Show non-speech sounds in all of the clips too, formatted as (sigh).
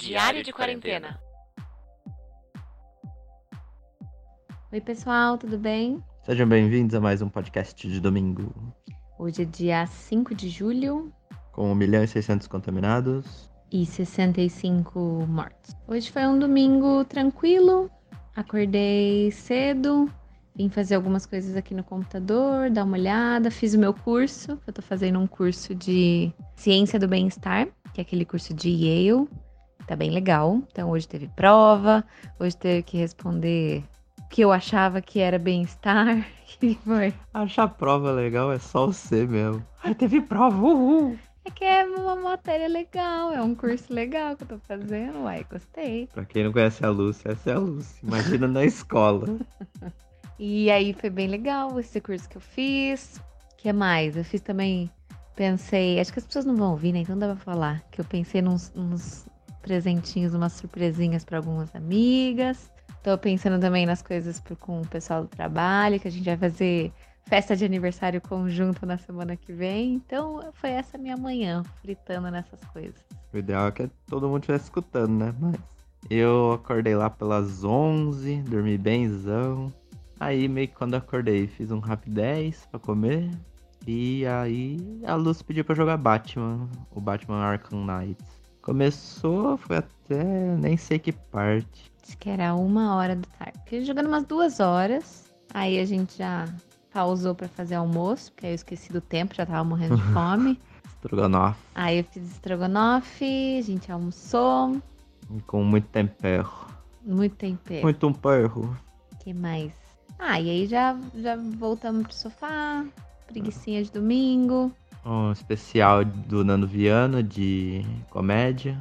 Diário de quarentena. Oi, pessoal, tudo bem? Sejam bem-vindos a mais um podcast de domingo. Hoje é dia 5 de julho Com 1 milhão e 600 contaminados. e 65 mortos. Hoje foi um domingo tranquilo. Acordei cedo, vim fazer algumas coisas aqui no computador, dar uma olhada, fiz o meu curso. Eu tô fazendo um curso de Ciência do Bem-Estar, que é aquele curso de Yale. Tá bem legal. Então hoje teve prova, hoje teve que responder o que eu achava que era bem-estar. (laughs) que foi? Achar prova legal é só o C mesmo. Ai, teve prova, uhul! É que é uma matéria legal, é um curso legal que eu tô fazendo, uai, gostei. Pra quem não conhece a Lúcia, essa é a Lúcia. Imagina na escola. (laughs) E aí foi bem legal esse curso que eu fiz. O que mais? Eu fiz também, pensei, acho que as pessoas não vão ouvir, né? Então dá pra falar. Que eu pensei nos, nos presentinhos, umas surpresinhas pra algumas amigas. Tô pensando também nas coisas com o pessoal do trabalho, que a gente vai fazer festa de aniversário conjunto na semana que vem. Então foi essa minha manhã, fritando nessas coisas. O ideal é que todo mundo estivesse escutando, né? Mas eu acordei lá pelas 11, dormi bemzão. Aí, meio que quando acordei, fiz um rapidez pra comer. E aí, a Luz pediu pra jogar Batman, o Batman Arkham Knight. Começou, foi até nem sei que parte. Acho que era uma hora da tarde. Fiquei jogando umas duas horas. Aí a gente já pausou pra fazer almoço, porque aí eu esqueci do tempo, já tava morrendo de (laughs) fome. Estrogonofe aí eu fiz estrogonofe, a gente almoçou. com muito tempero. Muito tempero. Muito um perro. que mais? Ah, e aí já, já voltamos pro sofá. Preguicinha de domingo. Um especial do Nando Viana de comédia.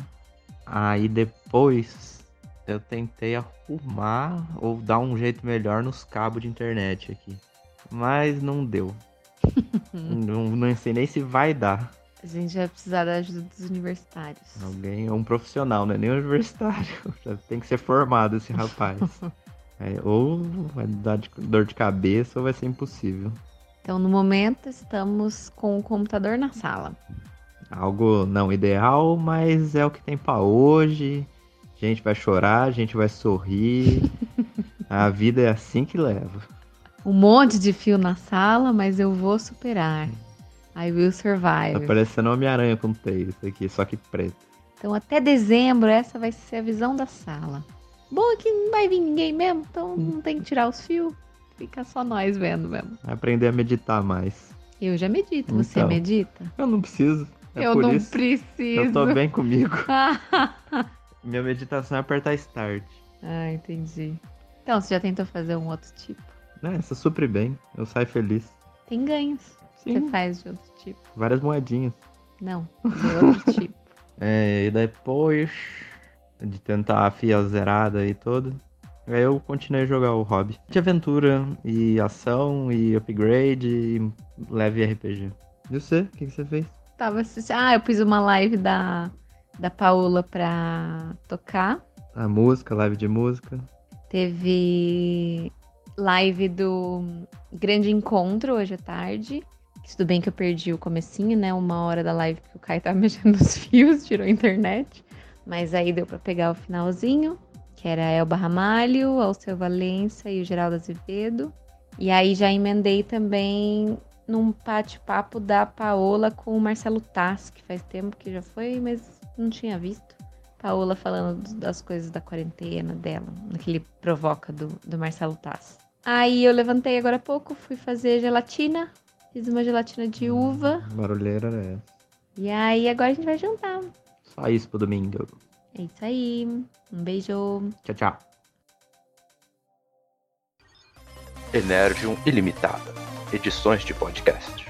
Aí depois eu tentei arrumar ou dar um jeito melhor nos cabos de internet aqui. Mas não deu. (laughs) não, não sei nem se vai dar. A gente vai precisar da ajuda dos universitários. Alguém, um profissional, não é nem universitário. (laughs) Já tem que ser formado esse rapaz. (laughs) É, ou vai dar de- dor de cabeça ou vai ser impossível. Então, no momento, estamos com o computador na sala. Algo não ideal, mas é o que tem pra hoje. A gente vai chorar, a gente vai sorrir. (laughs) A vida é assim que leva. Um monte de fio na sala, mas eu vou superar. I will Tá survive. parecendo Homem-Aranha com teia, isso aqui, só que preto. Então, até dezembro, essa vai ser a visão da sala. Bom é que não vai vir ninguém mesmo, então não tem que tirar os fios. Fica só nós vendo mesmo. Aprender a meditar mais. Eu já medito. Você Então. medita? Eu não preciso. É eu não isso. preciso. Eu tô bem comigo. (laughs) Minha meditação é apertar start. ah, entendi. Então, você já tentou fazer um outro tipo? Né, essa supre bem. Eu saio feliz. Tem ganhos. Você Sim, faz de outro tipo. várias moedinhas. Não, de outro (laughs) tipo. É, e depois de tentar a FIA zerada e tudo, aí eu continuei a jogar o hobby. De aventura e ação e upgrade e leve RPG. E você? O que, que você fez? Tava assistindo. Ah, eu fiz uma live da, da Paola pra tocar. A música, live de música. Teve live do Grande Encontro hoje à tarde. Tudo bem que eu perdi o comecinho, né? Uma hora da live que o Caio tava (laughs) mexendo nos fios, tirou a internet. Mas aí deu pra pegar o finalzinho, que era a Elba Ramalho, Alceu Valença e o Geraldo Azevedo. E aí já emendei também num bate-papo da Paola com o Marcelo Tass, que faz tempo que já foi, mas não tinha visto. Paola falando das coisas da quarentena dela, naquele provoca do, do Marcelo Tass. Aí eu levantei agora há pouco, fui fazer gelatina, fiz uma gelatina de uva, Barulheira é e aí agora a gente vai jantar. só isso pro domingo. É isso aí, um beijo. Tchau, tchau. Energium Ilimitada. Edições de podcast.